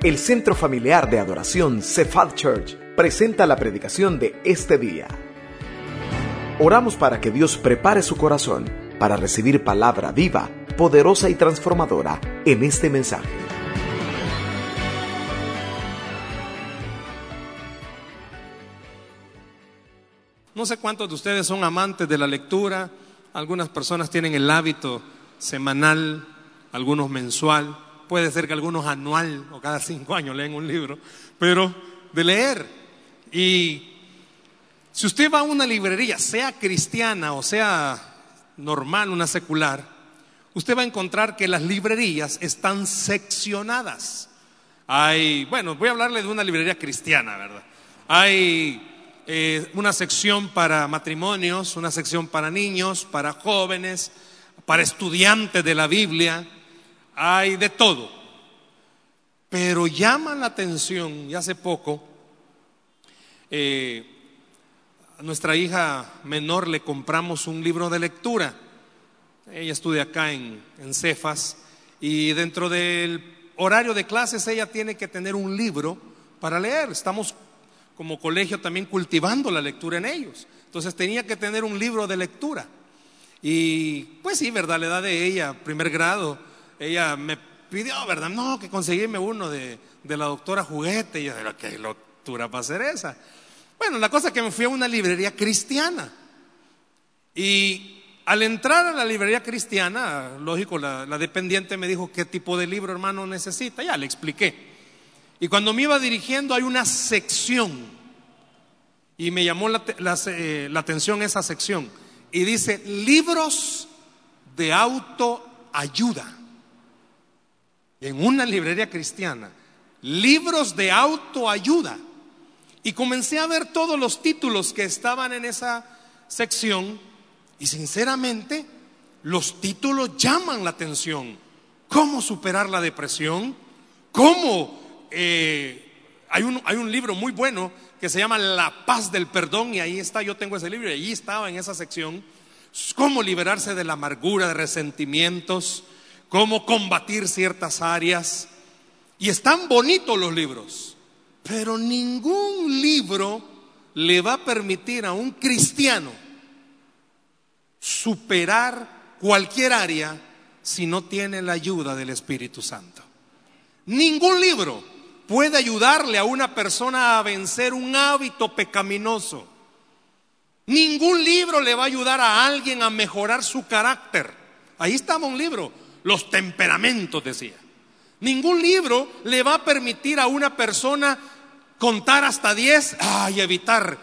El Centro Familiar de Adoración Cephal Church presenta la predicación de este día. Oramos para que Dios prepare su corazón para recibir palabra viva, poderosa y transformadora en este mensaje. No sé cuántos de ustedes son amantes de la lectura. Algunas personas tienen el hábito semanal, algunos mensual. Puede ser que algunos anual o cada cinco años leen un libro, pero de leer. Y si usted va a una librería, sea cristiana o sea normal, una secular, usted va a encontrar que las librerías están seccionadas. Hay, bueno, voy a hablarle de una librería cristiana, ¿verdad? Hay eh, una sección para matrimonios, una sección para niños, para jóvenes, para estudiantes de la Biblia, hay de todo. Pero llama la atención, y hace poco, eh, a nuestra hija menor le compramos un libro de lectura. Ella estudia acá en, en Cefas y dentro del horario de clases ella tiene que tener un libro para leer. Estamos como colegio también cultivando la lectura en ellos. Entonces tenía que tener un libro de lectura. Y pues sí, ¿verdad? La edad de ella, primer grado, ella me pidió, ¿verdad? No, que conseguirme uno de, de la doctora Juguete. Y yo, ¿pero qué lectura va a ser esa? Bueno, la cosa es que me fui a una librería cristiana. Y al entrar a la librería cristiana, lógico, la, dependiente me dijo qué tipo de libro, hermano, necesita. Ya le expliqué. Y cuando me iba dirigiendo hay una sección, y me llamó la, la, eh, la atención esa sección, y dice libros de autoayuda. En una librería cristiana, libros de autoayuda. Y comencé a ver todos los títulos que estaban en esa sección, y sinceramente, los títulos llaman la atención. ¿Cómo superar la depresión? ¿Cómo eh, hay, un, hay un libro muy bueno que se llama La paz del perdón y ahí está, yo tengo ese libro y allí estaba en esa sección, cómo liberarse de la amargura, de resentimientos, cómo combatir ciertas áreas. Y están bonitos los libros, pero ningún libro le va a permitir a un cristiano superar cualquier área si no tiene la ayuda del Espíritu Santo. Ningún libro puede ayudarle a una persona a vencer un hábito pecaminoso. Ningún libro le va a ayudar a alguien a mejorar su carácter. Ahí estaba un libro, los temperamentos decía. Ningún libro le va a permitir a una persona contar hasta 10 y evitar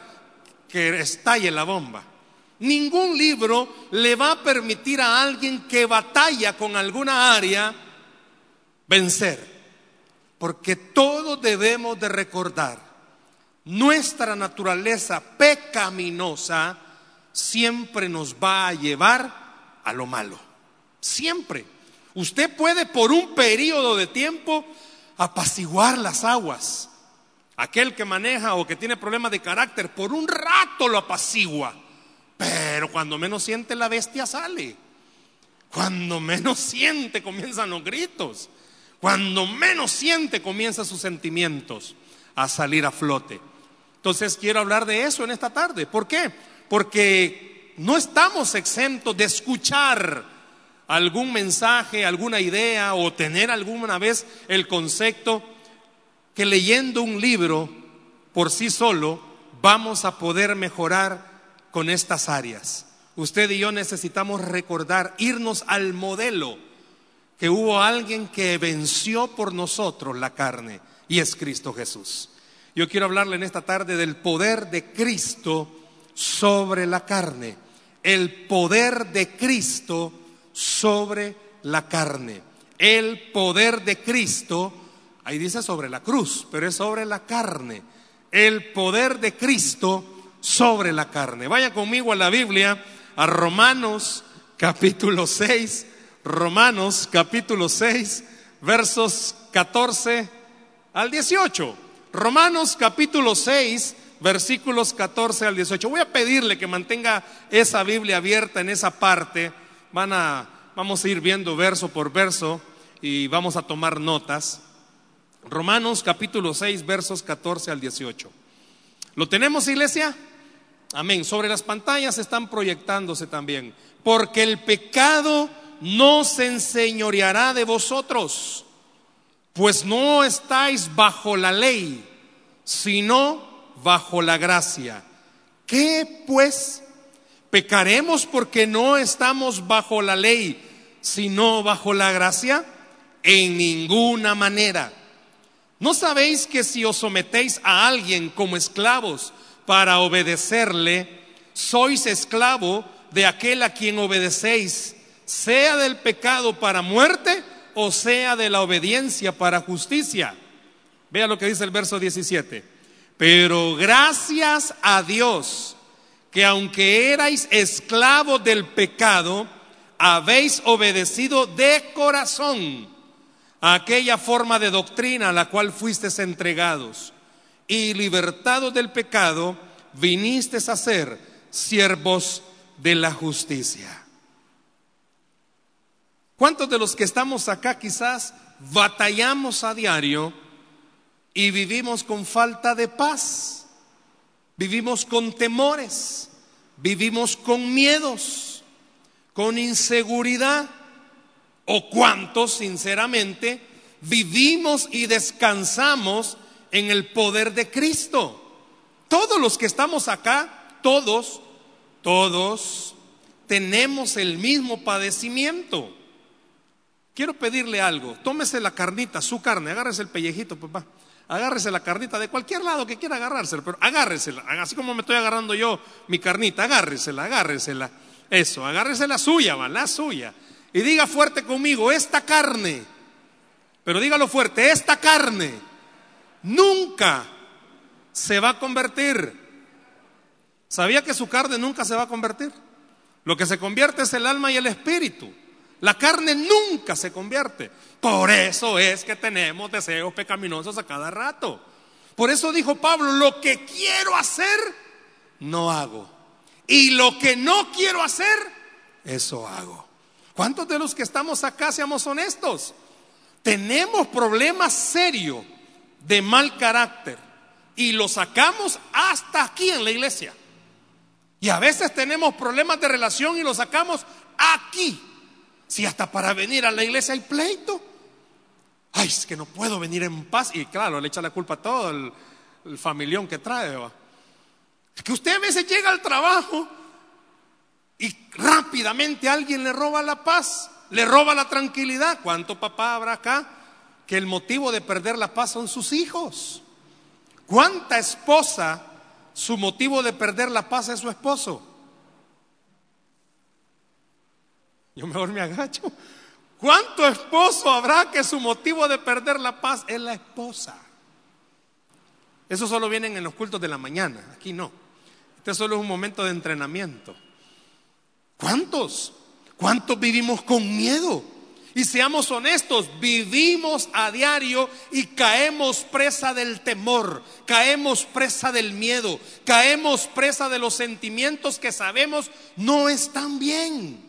que estalle la bomba. Ningún libro le va a permitir a alguien que batalla con alguna área vencer. Porque todos debemos de recordar, nuestra naturaleza pecaminosa siempre nos va a llevar a lo malo. Siempre. Usted puede por un periodo de tiempo apaciguar las aguas. Aquel que maneja o que tiene problemas de carácter, por un rato lo apacigua. Pero cuando menos siente la bestia sale. Cuando menos siente comienzan los gritos. Cuando menos siente, comienza sus sentimientos a salir a flote. Entonces quiero hablar de eso en esta tarde. ¿Por qué? Porque no estamos exentos de escuchar algún mensaje, alguna idea o tener alguna vez el concepto que leyendo un libro por sí solo vamos a poder mejorar con estas áreas. Usted y yo necesitamos recordar, irnos al modelo que hubo alguien que venció por nosotros la carne y es Cristo Jesús. Yo quiero hablarle en esta tarde del poder de Cristo sobre la carne. El poder de Cristo sobre la carne. El poder de Cristo, ahí dice sobre la cruz, pero es sobre la carne. El poder de Cristo sobre la carne. Vaya conmigo a la Biblia, a Romanos capítulo 6 Romanos capítulo 6, versos 14 al 18. Romanos capítulo 6, versículos 14 al 18. Voy a pedirle que mantenga esa Biblia abierta en esa parte. Van a, vamos a ir viendo verso por verso y vamos a tomar notas. Romanos capítulo 6, versos 14 al 18. ¿Lo tenemos, iglesia? Amén. Sobre las pantallas están proyectándose también. Porque el pecado no se enseñoreará de vosotros, pues no estáis bajo la ley, sino bajo la gracia. ¿Qué pues? ¿Pecaremos porque no estamos bajo la ley, sino bajo la gracia? En ninguna manera. ¿No sabéis que si os sometéis a alguien como esclavos para obedecerle, sois esclavo de aquel a quien obedecéis, sea del pecado para muerte o sea de la obediencia para justicia? Vea lo que dice el verso 17. Pero gracias a Dios que aunque erais esclavos del pecado, habéis obedecido de corazón aquella forma de doctrina a la cual fuisteis entregados y libertados del pecado, viniste a ser siervos de la justicia. ¿Cuántos de los que estamos acá quizás batallamos a diario y vivimos con falta de paz? Vivimos con temores, vivimos con miedos, con inseguridad ¿O cuántos, sinceramente, vivimos y descansamos en el poder de Cristo? Todos los que estamos acá, todos, todos tenemos el mismo padecimiento. Quiero pedirle algo, tómese la carnita, su carne, agárrese el pellejito, papá. Agárrese la carnita de cualquier lado que quiera agarrársela, pero agárresela, así como me estoy agarrando yo mi carnita, agárresela, agárresela. Eso, agárrese la suya, va, la suya. Y diga fuerte conmigo, esta carne, pero dígalo fuerte, esta carne nunca se va a convertir. ¿Sabía que su carne nunca se va a convertir? Lo que se convierte es el alma y el espíritu. La carne nunca se convierte. Por eso es que tenemos deseos pecaminosos a cada rato. Por eso dijo Pablo, lo que quiero hacer, no hago. Y lo que no quiero hacer, eso hago. ¿Cuántos de los que estamos acá seamos honestos? Tenemos problemas serios de mal carácter y lo sacamos hasta aquí en la iglesia. Y a veces tenemos problemas de relación y lo sacamos aquí. Si hasta para venir a la iglesia hay pleito. Ay, es que no puedo venir en paz. Y claro, le echa la culpa a todo el, familión que trae. Es que usted a veces llega al trabajo y rápidamente alguien le roba la paz, le roba la tranquilidad. ¿Cuánto papá habrá acá que el motivo de perder la paz son sus hijos? ¿Cuánta esposa su motivo de perder la paz es su esposo? Yo mejor me agacho. ¿Cuánto esposo habrá que su motivo de perder la paz es la esposa? Eso solo vienen en los cultos de la mañana, aquí no. Este solo es un momento de entrenamiento. ¿Cuántos? ¿Cuántos vivimos con miedo? Y seamos honestos, vivimos a diario y caemos presa del temor, caemos presa del miedo, caemos presa de los sentimientos que sabemos no están bien.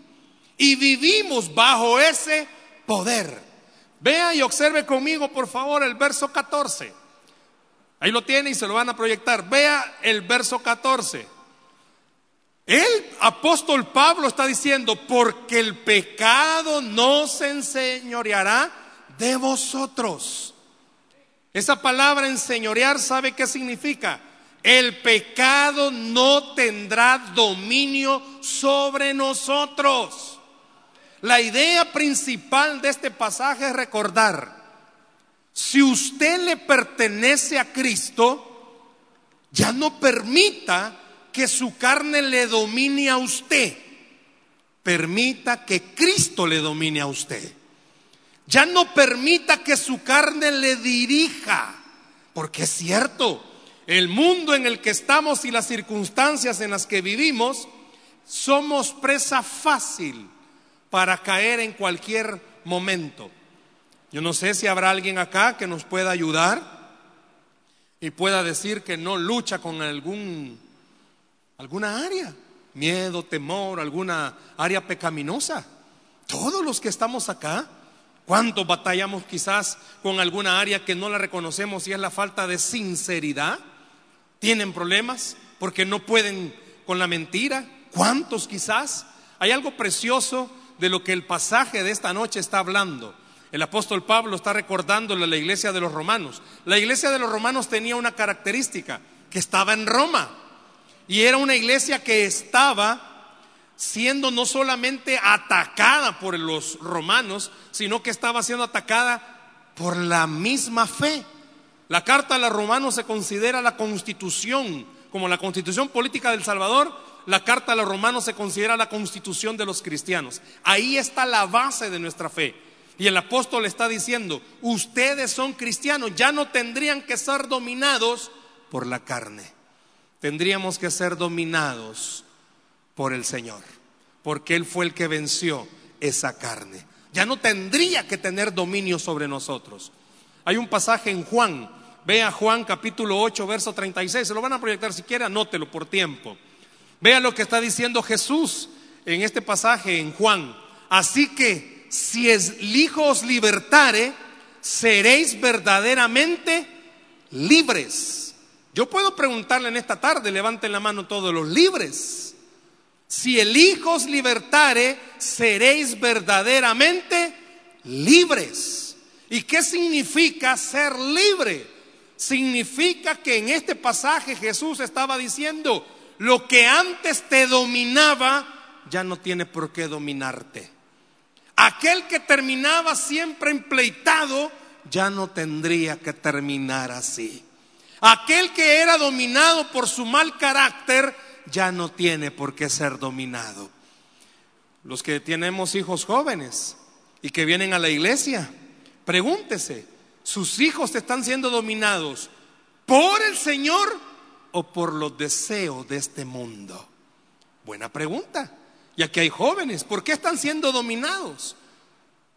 Y vivimos bajo ese poder. Vea y observe conmigo, por favor, el verso 14. Ahí lo tiene y se lo van a proyectar. Vea el verso 14. El apóstol Pablo está diciendo, porque el pecado no se enseñoreará de vosotros. Esa palabra enseñorear, ¿sabe qué significa? El pecado no tendrá dominio sobre nosotros. La idea principal de este pasaje es recordar, si usted le pertenece a Cristo, ya no permita que su carne le domine a usted. Permita que Cristo le domine a usted. Ya no permita que su carne le dirija. Porque es cierto, el mundo en el que estamos y las circunstancias en las que vivimos, somos presa fácil para caer en cualquier momento. Yo no sé si habrá alguien acá que nos pueda ayudar y pueda decir que no lucha con algún alguna área, miedo, temor, alguna área pecaminosa. Todos los que estamos acá ¿Cuántos batallamos quizás con alguna área que no la reconocemos y es la falta de sinceridad? ¿Tienen problemas porque no pueden con la mentira? ¿Cuántos quizás? Hay algo precioso de lo que el pasaje de esta noche está hablando. El apóstol Pablo está recordándole a la iglesia de los romanos. La iglesia de los romanos tenía una característica, que estaba en Roma. Y era una iglesia que estaba siendo no solamente atacada por los romanos, sino que estaba siendo atacada por la misma fe. La carta a los romanos se considera la constitución, como la constitución política del Salvador, la carta a los romanos se considera la constitución de los cristianos. Ahí está la base de nuestra fe. Y el apóstol está diciendo, ustedes son cristianos, ya no tendrían que ser dominados por la carne. Tendríamos que ser dominados por el Señor, porque Él fue el que venció esa carne. Ya no tendría que tener dominio sobre nosotros. Hay un pasaje en Juan, vea Juan capítulo 8, verso 36, se lo van a proyectar si quiere, anótelo por tiempo. Vea lo que está diciendo Jesús en este pasaje en Juan. Así que si el Hijo os libertare, seréis verdaderamente libres. Yo puedo preguntarle en esta tarde, levanten la mano todos los libres. Si el Hijo os libertare, seréis verdaderamente libres. ¿Y qué significa ser libre? Significa que en este pasaje Jesús estaba diciendo, lo que antes te dominaba ya no tiene por qué dominarte. Aquel que terminaba siempre empleitado ya no tendría que terminar así. Aquel que era dominado por su mal carácter ya no tiene por qué ser dominado. Los que tenemos hijos jóvenes y que vienen a la iglesia, pregúntese, ¿sus hijos están siendo dominados por el Señor o por los deseos de este mundo? Buena pregunta. Y aquí hay jóvenes, ¿por qué están siendo dominados?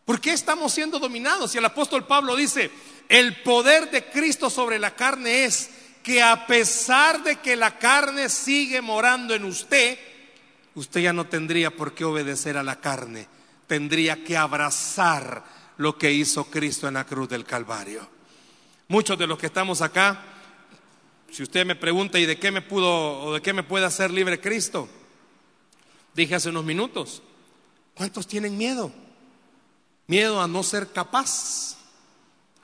¿Por qué estamos siendo dominados? Y el apóstol Pablo dice, el poder de Cristo sobre la carne es que a pesar de que la carne sigue morando en usted, usted ya no tendría por qué obedecer a la carne, tendría que abrazar lo que hizo Cristo en la cruz del Calvario. Muchos de los que estamos acá si usted me pregunta, ¿y de qué me pudo o de qué me puede hacer libre Cristo? Dije hace unos minutos, ¿cuántos tienen miedo? Miedo a no ser capaz.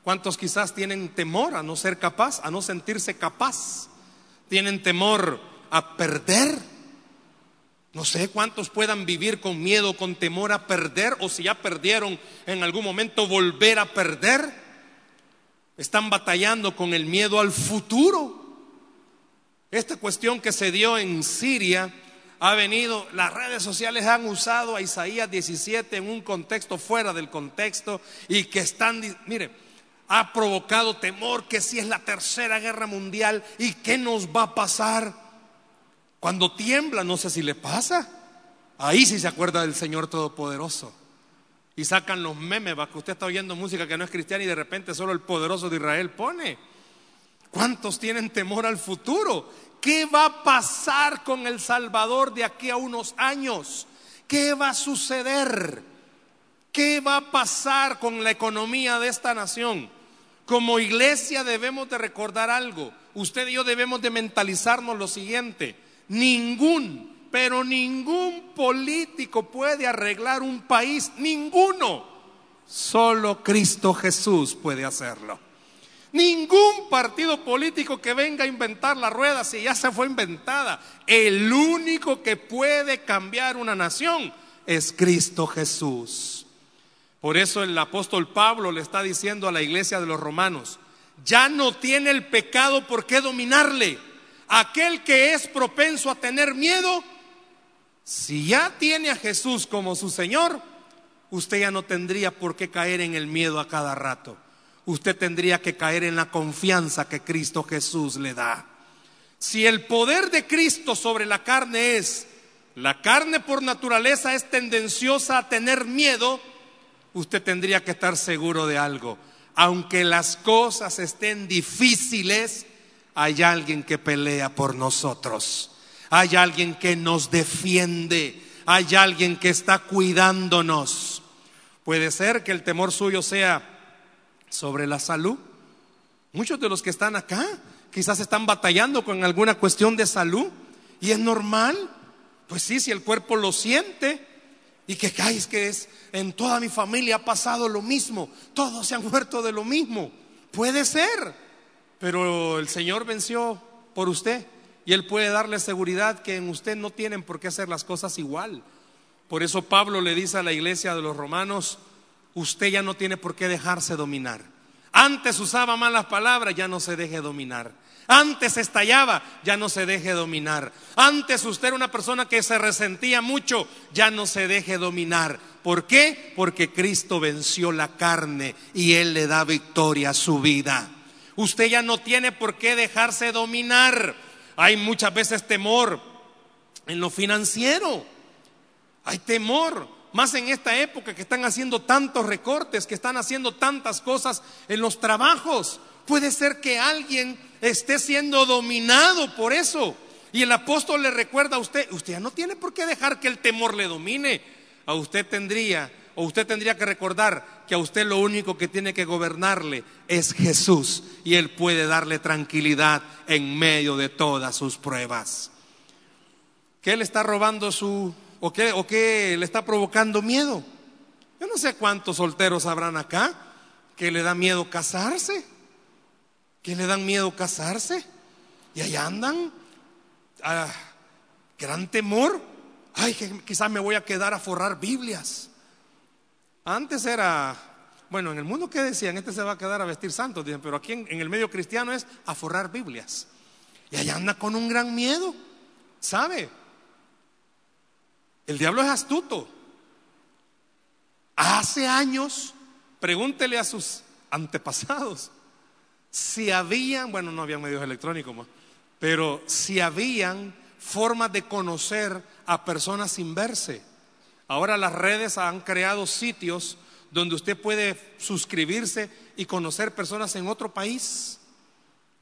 ¿Cuántos quizás tienen temor a no ser capaz, a no sentirse capaz? ¿Tienen temor a perder? No sé cuántos puedan vivir con miedo, con temor a perder, o si ya perdieron en algún momento, volver a perder. Están batallando con el miedo al futuro. Esta cuestión que se dio en Siria ha venido, las redes sociales han usado a Isaías 17 en un contexto fuera del contexto y que están, mire, ha provocado temor que si es la tercera guerra mundial y qué nos va a pasar. Cuando tiembla, no sé si le pasa. Ahí sí se acuerda del Señor Todopoderoso. Y sacan los memes, va que usted está oyendo música que no es cristiana y de repente solo el poderoso de Israel pone. ¿Cuántos tienen temor al futuro? ¿Qué va a pasar con El Salvador de aquí a unos años? ¿Qué va a suceder? ¿Qué va a pasar con la economía de esta nación? Como iglesia debemos de recordar algo. Usted y yo debemos de mentalizarnos lo siguiente. Ningún, pero ningún político puede arreglar un país. Ninguno. Solo Cristo Jesús puede hacerlo. Ningún partido político que venga a inventar la rueda si ya se fue inventada. El único que puede cambiar una nación es Cristo Jesús. Por eso el apóstol Pablo le está diciendo a la iglesia de los romanos, ya no tiene el pecado por qué dominarle. Aquel que es propenso a tener miedo, si ya tiene a Jesús como su Señor, usted ya no tendría por qué caer en el miedo a cada rato usted tendría que caer en la confianza que Cristo Jesús le da. Si el poder de Cristo sobre la carne es, la carne por naturaleza es tendenciosa a tener miedo, usted tendría que estar seguro de algo. Aunque las cosas estén difíciles, hay alguien que pelea por nosotros. Hay alguien que nos defiende. Hay alguien que está cuidándonos. Puede ser que el temor suyo sea sobre la salud. Muchos de los que están acá quizás están batallando con alguna cuestión de salud y es normal. Pues sí, si el cuerpo lo siente y que es que es en toda mi familia ha pasado lo mismo, todos se han muerto de lo mismo. Puede ser, pero el Señor venció por usted y Él puede darle seguridad que en usted no tienen por qué hacer las cosas igual. Por eso Pablo le dice a la iglesia de los romanos, usted ya no tiene por qué dejarse dominar. Antes usaba malas palabras, ya no se deje dominar. Antes estallaba, ya no se deje dominar. Antes usted era una persona que se resentía mucho, ya no se deje dominar. ¿Por qué? Porque Cristo venció la carne y Él le da victoria a su vida. Usted ya no tiene por qué dejarse dominar. Hay muchas veces temor en lo financiero. Hay temor, más en esta época que están haciendo tantos recortes, que están haciendo tantas cosas en los trabajos. Puede ser que alguien esté siendo dominado por eso. Y el apóstol le recuerda a usted, usted ya no tiene por qué dejar que el temor le domine. A usted tendría, o usted tendría que recordar que a usted lo único que tiene que gobernarle es Jesús. Y Él puede darle tranquilidad en medio de todas sus pruebas. ¿Qué le está robando su, o qué, o qué le está provocando miedo? Yo no sé cuántos solteros habrán acá que le da miedo casarse que le dan miedo casarse y allá andan a gran temor. Ay, que quizás me voy a quedar a forrar Biblias. Antes era, bueno, en el mundo que decían, este se va a quedar a vestir santos, pero aquí en, en el medio cristiano es a forrar Biblias. Y allá anda con un gran miedo, ¿sabe? El diablo es astuto. Hace años, pregúntele a sus antepasados, si habían, bueno, no había medios electrónicos, pero si habían formas de conocer a personas sin verse. Ahora las redes han creado sitios donde usted puede suscribirse y conocer personas en otro país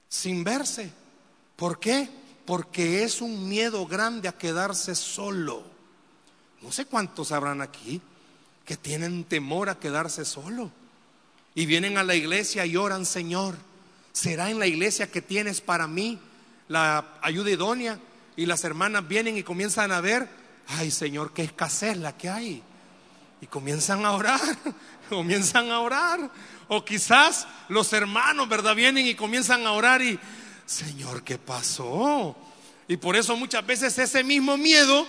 sin verse. ¿Por qué? Porque es un miedo grande a quedarse solo. No sé cuántos habrán aquí que tienen temor a quedarse solo y vienen a la iglesia y oran, Señor ¿Será en la iglesia que tienes para mí la ayuda idónea? Y las hermanas vienen y comienzan a ver, ay Señor, qué escasez la que hay. Y comienzan a orar, comienzan a orar. O quizás los hermanos, ¿verdad? Vienen y comienzan a orar y, Señor, ¿qué pasó? Y por eso muchas veces ese mismo miedo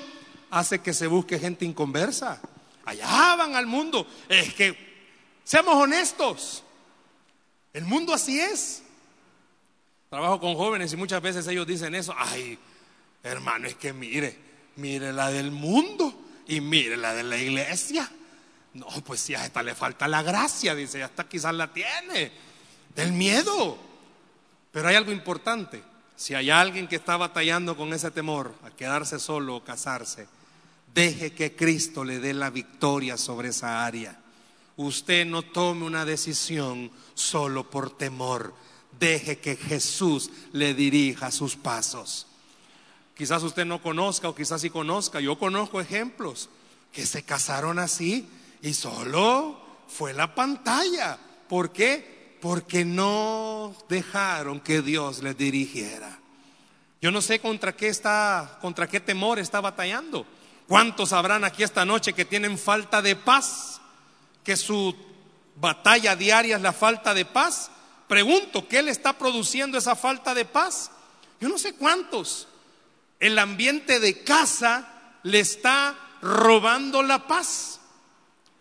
hace que se busque gente inconversa. Allá van al mundo. Es que, seamos honestos, el mundo así es. Trabajo con jóvenes y muchas veces ellos dicen eso. Ay, hermano, es que mire, mire la del mundo y mire la de la iglesia. No, pues si a esta le falta la gracia, dice, hasta quizás la tiene, del miedo. Pero hay algo importante. Si hay alguien que está batallando con ese temor a quedarse solo o casarse, deje que Cristo le dé la victoria sobre esa área. Usted no tome una decisión solo por temor deje que Jesús le dirija sus pasos. Quizás usted no conozca o quizás sí conozca. Yo conozco ejemplos que se casaron así y solo fue la pantalla. ¿Por qué? Porque no dejaron que Dios les dirigiera. Yo no sé contra qué está, contra qué temor está batallando. ¿Cuántos habrán aquí esta noche que tienen falta de paz? Que su batalla diaria es la falta de paz. Pregunto, ¿qué le está produciendo esa falta de paz? Yo no sé cuántos. El ambiente de casa le está robando la paz.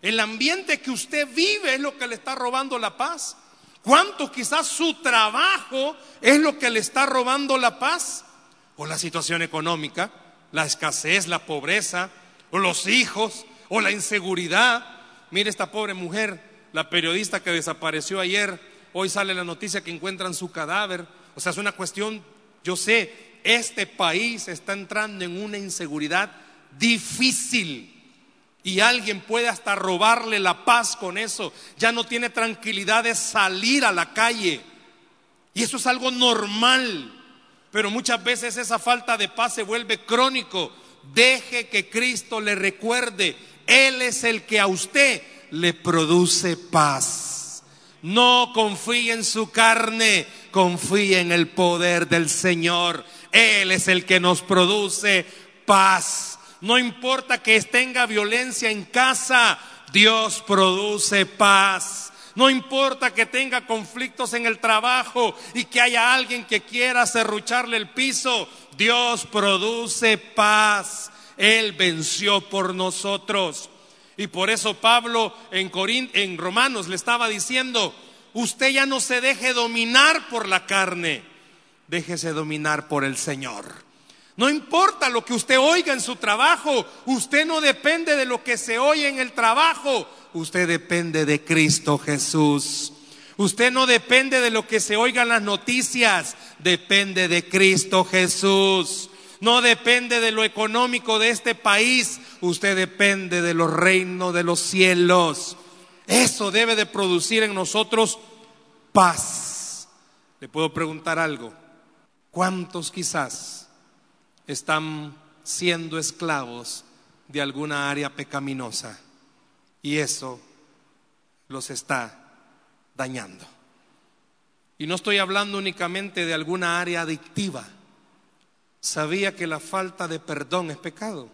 El ambiente que usted vive es lo que le está robando la paz. ¿Cuántos quizás su trabajo es lo que le está robando la paz? O la situación económica, la escasez, la pobreza, o los hijos, o la inseguridad. Mire esta pobre mujer, la periodista que desapareció ayer Hoy sale la noticia que encuentran su cadáver. O sea, es una cuestión, yo sé, este país está entrando en una inseguridad difícil. Y alguien puede hasta robarle la paz con eso. Ya no tiene tranquilidad de salir a la calle. Y eso es algo normal. Pero muchas veces esa falta de paz se vuelve crónico. Deje que Cristo le recuerde. Él es el que a usted le produce paz. No confíe en su carne, confíe en el poder del Señor. Él es el que nos produce paz. No importa que tenga violencia en casa, Dios produce paz. No importa que tenga conflictos en el trabajo y que haya alguien que quiera cerrucharle el piso, Dios produce paz. Él venció por nosotros. Y por eso Pablo en, en Romanos le estaba diciendo, usted ya no se deje dominar por la carne, déjese dominar por el Señor. No importa lo que usted oiga en su trabajo, usted no depende de lo que se oye en el trabajo, usted depende de Cristo Jesús. Usted no depende de lo que se oiga en las noticias, depende de Cristo Jesús. No depende de lo económico de este país, usted depende de los reinos de los cielos. Eso debe de producir en nosotros paz. Le puedo preguntar algo. ¿Cuántos quizás están siendo esclavos de alguna área pecaminosa? Y eso los está dañando. Y no estoy hablando únicamente de alguna área adictiva. Sabía que la falta de perdón es pecado.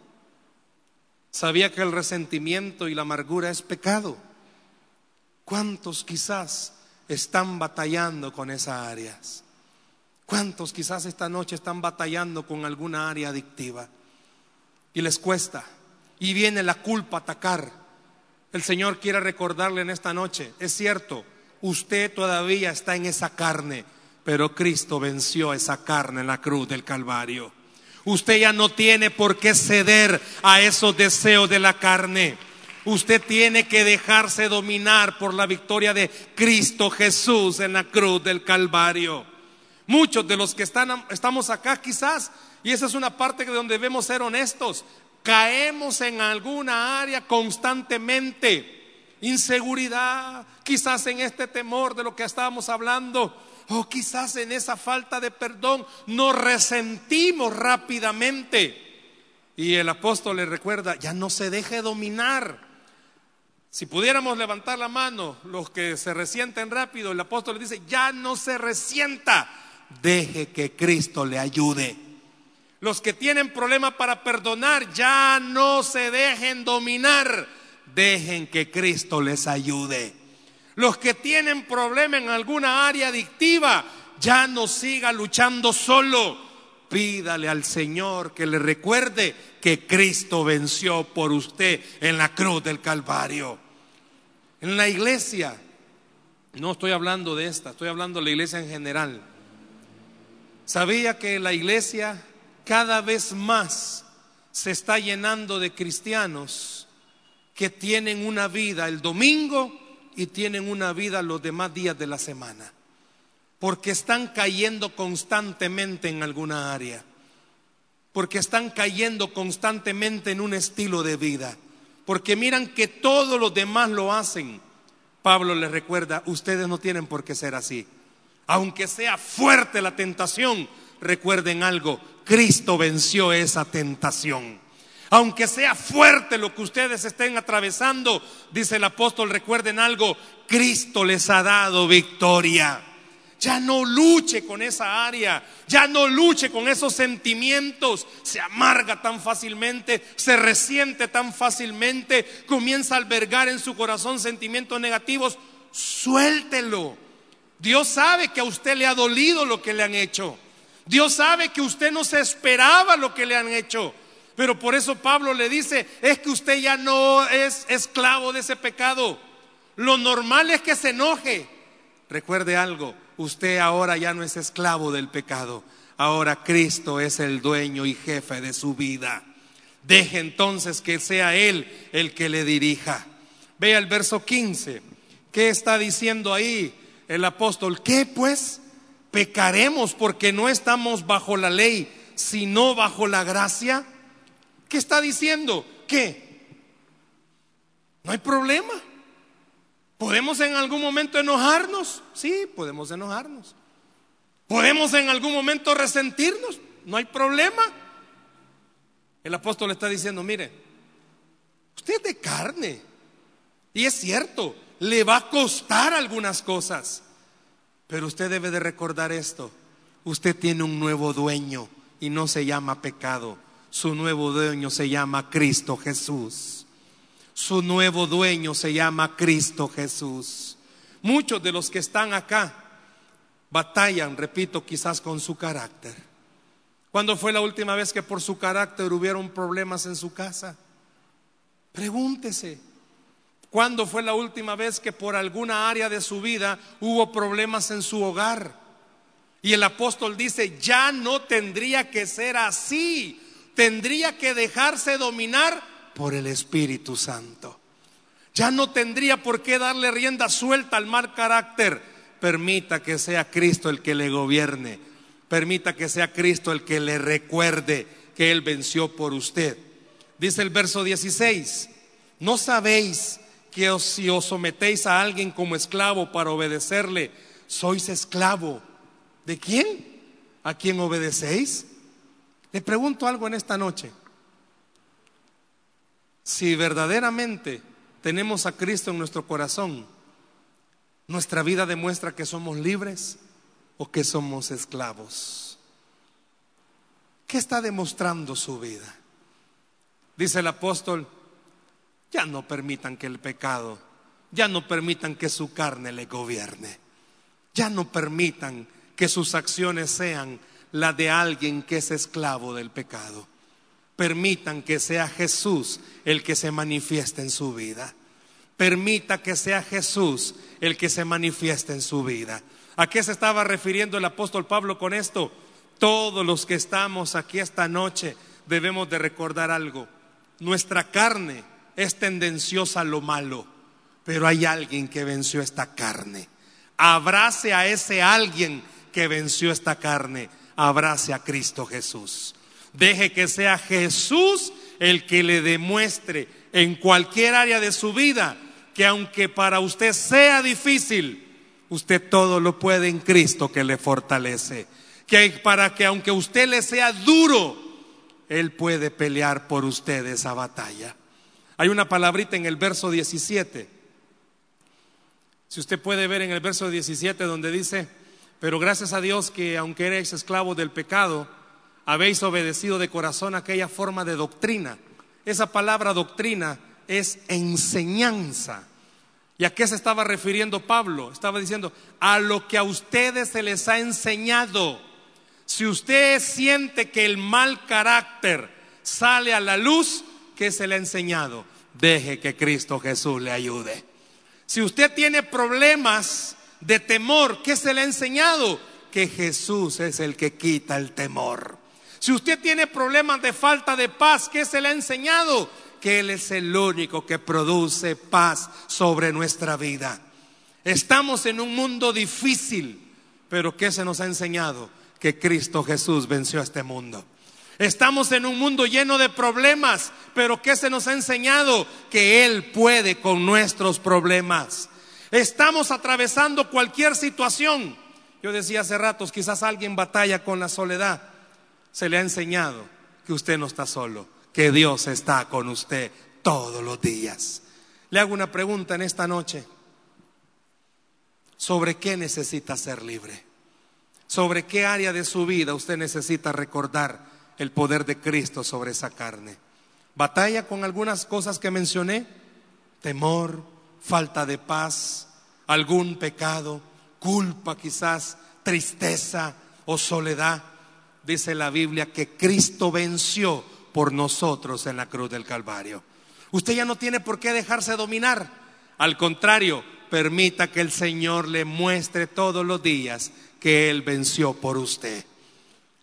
Sabía que el resentimiento y la amargura es pecado. ¿Cuántos quizás están batallando con esas áreas? ¿Cuántos quizás esta noche están batallando con alguna área adictiva? Y les cuesta. Y viene la culpa a atacar. El Señor quiere recordarle en esta noche, es cierto, usted todavía está en esa carne, pero Cristo venció esa carne en la cruz del Calvario. Usted ya no tiene por qué ceder a esos deseos de la carne. Usted tiene que dejarse dominar por la victoria de Cristo Jesús en la cruz del Calvario. Muchos de los que están, estamos acá quizás, y esa es una parte de donde debemos ser honestos, caemos en alguna área constantemente. Inseguridad, quizás en este temor de lo que estábamos hablando, o quizás en esa falta de perdón nos resentimos rápidamente. Y el apóstol le recuerda, ya no se deje dominar. Si pudiéramos levantar la mano, los que se resienten rápido, el apóstol le dice, ya no se resienta, deje que Cristo le ayude. Los que tienen problema para perdonar, ya no se dejen dominar, dejen que Cristo les ayude. Los que tienen problema en alguna área adictiva, ya no siga luchando solo. Pídale al Señor que le recuerde que Cristo venció por usted en la cruz del Calvario. En la iglesia, no estoy hablando de esta, estoy hablando de la iglesia en general. Sabía que la iglesia cada vez más se está llenando de cristianos que tienen una vida el domingo y tienen una vida los demás días de la semana. Porque están cayendo constantemente en alguna área. Porque están cayendo constantemente en un estilo de vida. Porque miran que todos los demás lo hacen. Pablo les recuerda, ustedes no tienen por qué ser así. Aunque sea fuerte la tentación, recuerden algo, Cristo venció esa tentación. Aunque sea fuerte lo que ustedes estén atravesando, dice el apóstol, recuerden algo, Cristo les ha dado victoria. Ya no luche con esa área, ya no luche con esos sentimientos, se amarga tan fácilmente, se resiente tan fácilmente, comienza a albergar en su corazón sentimientos negativos, suéltelo. Dios sabe que a usted le ha dolido lo que le han hecho. Dios sabe que usted no se esperaba lo que le han hecho. Pero por eso Pablo le dice, es que usted ya no es esclavo de ese pecado. Lo normal es que se enoje. Recuerde algo, usted ahora ya no es esclavo del pecado. Ahora Cristo es el dueño y jefe de su vida. Deje entonces que sea Él el que le dirija. Vea el verso 15. ¿Qué está diciendo ahí el apóstol? ¿Qué pues? ¿Pecaremos porque no estamos bajo la ley, sino bajo la gracia? ¿Qué está diciendo? ¿Qué? No hay problema. ¿Podemos en algún momento enojarnos? Sí, podemos enojarnos. ¿Podemos en algún momento resentirnos? No hay problema. El apóstol está diciendo, mire, usted es de carne. Y es cierto, le va a costar algunas cosas. Pero usted debe de recordar esto. Usted tiene un nuevo dueño y no se llama pecado. Su nuevo dueño se llama Cristo Jesús. Su nuevo dueño se llama Cristo Jesús. Muchos de los que están acá batallan, repito, quizás con su carácter. ¿Cuándo fue la última vez que por su carácter hubieron problemas en su casa? Pregúntese. ¿Cuándo fue la última vez que por alguna área de su vida hubo problemas en su hogar? Y el apóstol dice, ya no tendría que ser así, tendría que dejarse dominar por el Espíritu Santo. Ya no tendría por qué darle rienda suelta al mal carácter. Permita que sea Cristo el que le gobierne. Permita que sea Cristo el que le recuerde que Él venció por usted. Dice el verso 16, ¿no sabéis que si os sometéis a alguien como esclavo para obedecerle, sois esclavo? ¿De quién? ¿A quién obedecéis? Le pregunto algo en esta noche. Si verdaderamente tenemos a Cristo en nuestro corazón, nuestra vida demuestra que somos libres o que somos esclavos. ¿Qué está demostrando su vida? Dice el apóstol, ya no permitan que el pecado, ya no permitan que su carne le gobierne, ya no permitan que sus acciones sean la de alguien que es esclavo del pecado. Permitan que sea Jesús el que se manifieste en su vida. Permita que sea Jesús el que se manifieste en su vida. ¿A qué se estaba refiriendo el apóstol Pablo con esto? Todos los que estamos aquí esta noche debemos de recordar algo. Nuestra carne es tendenciosa lo malo, pero hay alguien que venció esta carne. Abrace a ese alguien que venció esta carne. Abrace a Cristo Jesús. Deje que sea Jesús el que le demuestre en cualquier área de su vida que aunque para usted sea difícil, usted todo lo puede en Cristo que le fortalece. Que para que aunque usted le sea duro, Él puede pelear por usted esa batalla. Hay una palabrita en el verso 17. Si usted puede ver en el verso 17 donde dice, pero gracias a Dios que aunque eres esclavo del pecado, habéis obedecido de corazón aquella forma de doctrina. Esa palabra doctrina es enseñanza. ¿Y a qué se estaba refiriendo Pablo? Estaba diciendo, a lo que a ustedes se les ha enseñado. Si usted siente que el mal carácter sale a la luz, ¿qué se le ha enseñado? Deje que Cristo Jesús le ayude. Si usted tiene problemas de temor. ¿Qué se le ha enseñado? Que Jesús es el que quita el temor. Si usted tiene problemas de falta de paz, ¿qué se le ha enseñado? Que Él es el único que produce paz sobre nuestra vida. Estamos en un mundo difícil, pero ¿qué se nos ha enseñado? Que Cristo Jesús venció a este mundo. Estamos en un mundo lleno de problemas, pero ¿qué se nos ha enseñado? Que Él puede con nuestros problemas. Estamos atravesando cualquier situación. Yo decía hace ratos, quizás alguien batalla con la soledad. Se le ha enseñado que usted no está solo, que Dios está con usted todos los días. Le hago una pregunta en esta noche. ¿Sobre qué necesita ser libre? ¿Sobre qué área de su vida usted necesita recordar el poder de Cristo sobre esa carne? ¿Batalla con algunas cosas que mencioné? Temor, falta de paz, algún pecado, culpa quizás, tristeza o soledad. Dice la Biblia que Cristo venció por nosotros en la cruz del Calvario. Usted ya no tiene por qué dejarse dominar. Al contrario, permita que el Señor le muestre todos los días que Él venció por usted.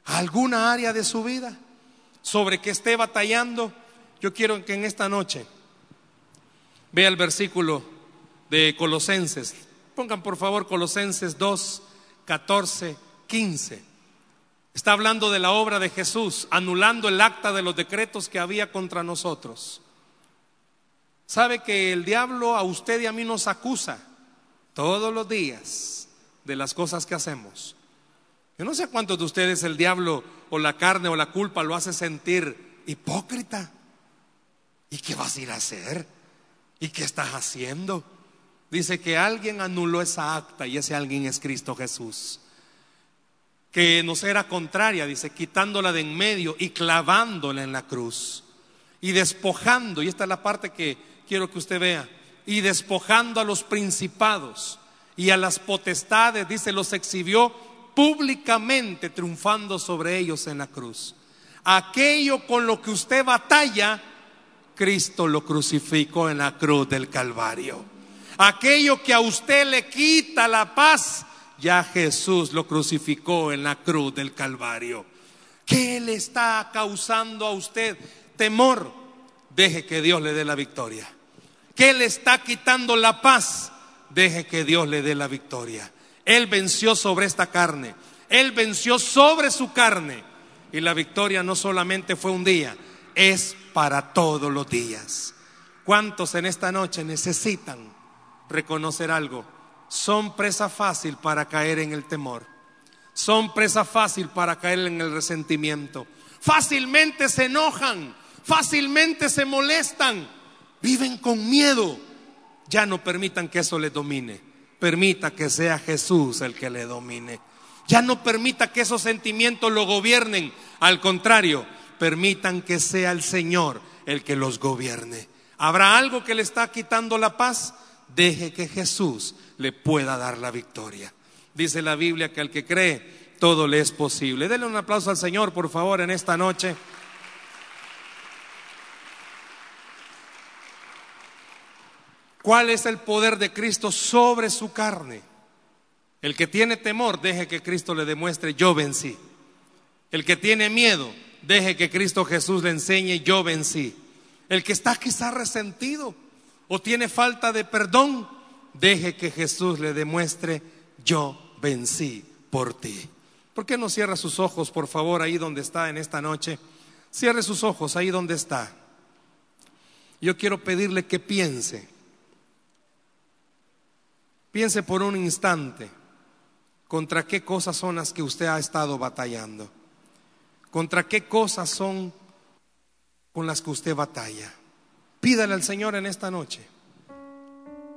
¿Alguna área de su vida sobre que esté batallando? Yo quiero que en esta noche vea el versículo de Colosenses. Pongan por favor Colosenses 2, 14, 15. Está hablando de la obra de Jesús, anulando el acta de los decretos que había contra nosotros. Sabe que el diablo a usted y a mí nos acusa todos los días de las cosas que hacemos. Yo no sé cuántos de ustedes el diablo o la carne o la culpa lo hace sentir hipócrita. ¿Y qué vas a ir a hacer? ¿Y qué estás haciendo? Dice que alguien anuló esa acta y ese alguien es Cristo Jesús. Que nos era contraria, dice, quitándola de en medio y clavándola en la cruz. Y despojando, y esta es la parte que quiero que usted vea, y despojando a los principados y a las potestades, dice, los exhibió públicamente triunfando sobre ellos en la cruz. Aquello con lo que usted batalla, Cristo lo crucificó en la cruz del Calvario. Aquello que a usted le quita la paz, ya Jesús lo crucificó en la cruz del Calvario. ¿Qué le está causando a usted temor? Deje que Dios le dé la victoria. ¿Qué le está quitando la paz? Deje que Dios le dé la victoria. Él venció sobre esta carne. Él venció sobre su carne. Y la victoria no solamente fue un día, es para todos los días. ¿Cuántos en esta noche necesitan reconocer algo? Son presa fácil para caer en el temor. Son presa fácil para caer en el resentimiento. Fácilmente se enojan, fácilmente se molestan, viven con miedo. Ya no permitan que eso les domine. Permita que sea Jesús el que le domine. Ya no permita que esos sentimientos lo gobiernen. Al contrario, permitan que sea el Señor el que los gobierne. ¿Habrá algo que le está quitando la paz? Deje que Jesús le pueda dar la victoria. Dice la Biblia que al que cree, todo le es posible. Denle un aplauso al Señor, por favor, en esta noche. ¿Cuál es el poder de Cristo sobre su carne? El que tiene temor, deje que Cristo le demuestre, yo vencí. El que tiene miedo, deje que Cristo Jesús le enseñe, yo vencí. El que está quizás resentido o tiene falta de perdón, deje que Jesús le demuestre, yo vencí por ti. ¿Por qué no cierra sus ojos, por favor, ahí donde está en esta noche? Cierre sus ojos ahí donde está. Yo quiero pedirle que piense. Piense por un instante contra qué cosas son las que usted ha estado batallando. Contra qué cosas son con las que usted batalla. Pídale al Señor en esta noche.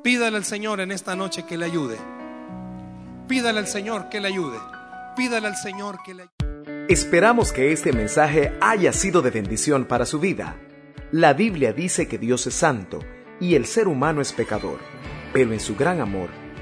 Pídale al Señor en esta noche que le ayude. Pídale al Señor que le ayude. Pídale al Señor que le ayude. Esperamos que este mensaje haya sido de bendición para su vida. La Biblia dice que Dios es santo y el ser humano es pecador, pero en su gran amor,